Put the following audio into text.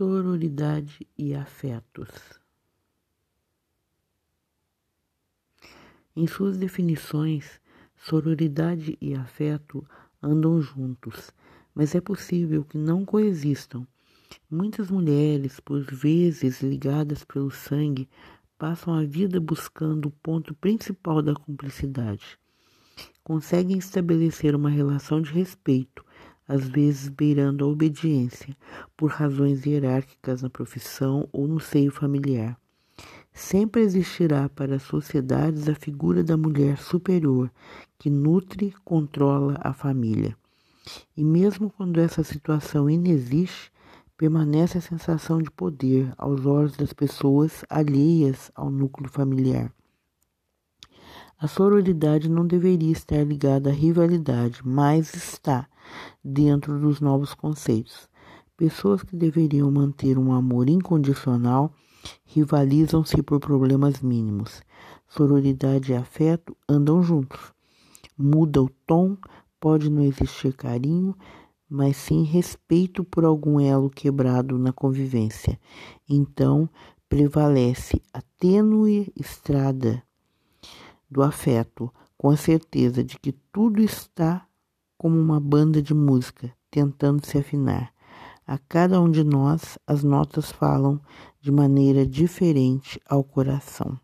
Sororidade e afetos. Em suas definições, sororidade e afeto andam juntos, mas é possível que não coexistam. Muitas mulheres, por vezes ligadas pelo sangue, passam a vida buscando o ponto principal da cumplicidade. Conseguem estabelecer uma relação de respeito, às vezes beirando a obediência, por razões hierárquicas na profissão ou no seio familiar. Sempre existirá para as sociedades a figura da mulher superior que nutre, controla a família. E mesmo quando essa situação inexiste, permanece a sensação de poder aos olhos das pessoas alheias ao núcleo familiar. A sororidade não deveria estar ligada à rivalidade, mas está dentro dos novos conceitos. Pessoas que deveriam manter um amor incondicional rivalizam-se por problemas mínimos. Sororidade e afeto andam juntos. Muda o tom, pode não existir carinho, mas sim respeito por algum elo quebrado na convivência. Então, prevalece a tênue estrada do afeto, com a certeza de que tudo está como uma banda de música tentando se afinar. A cada um de nós, as notas falam de maneira diferente ao coração.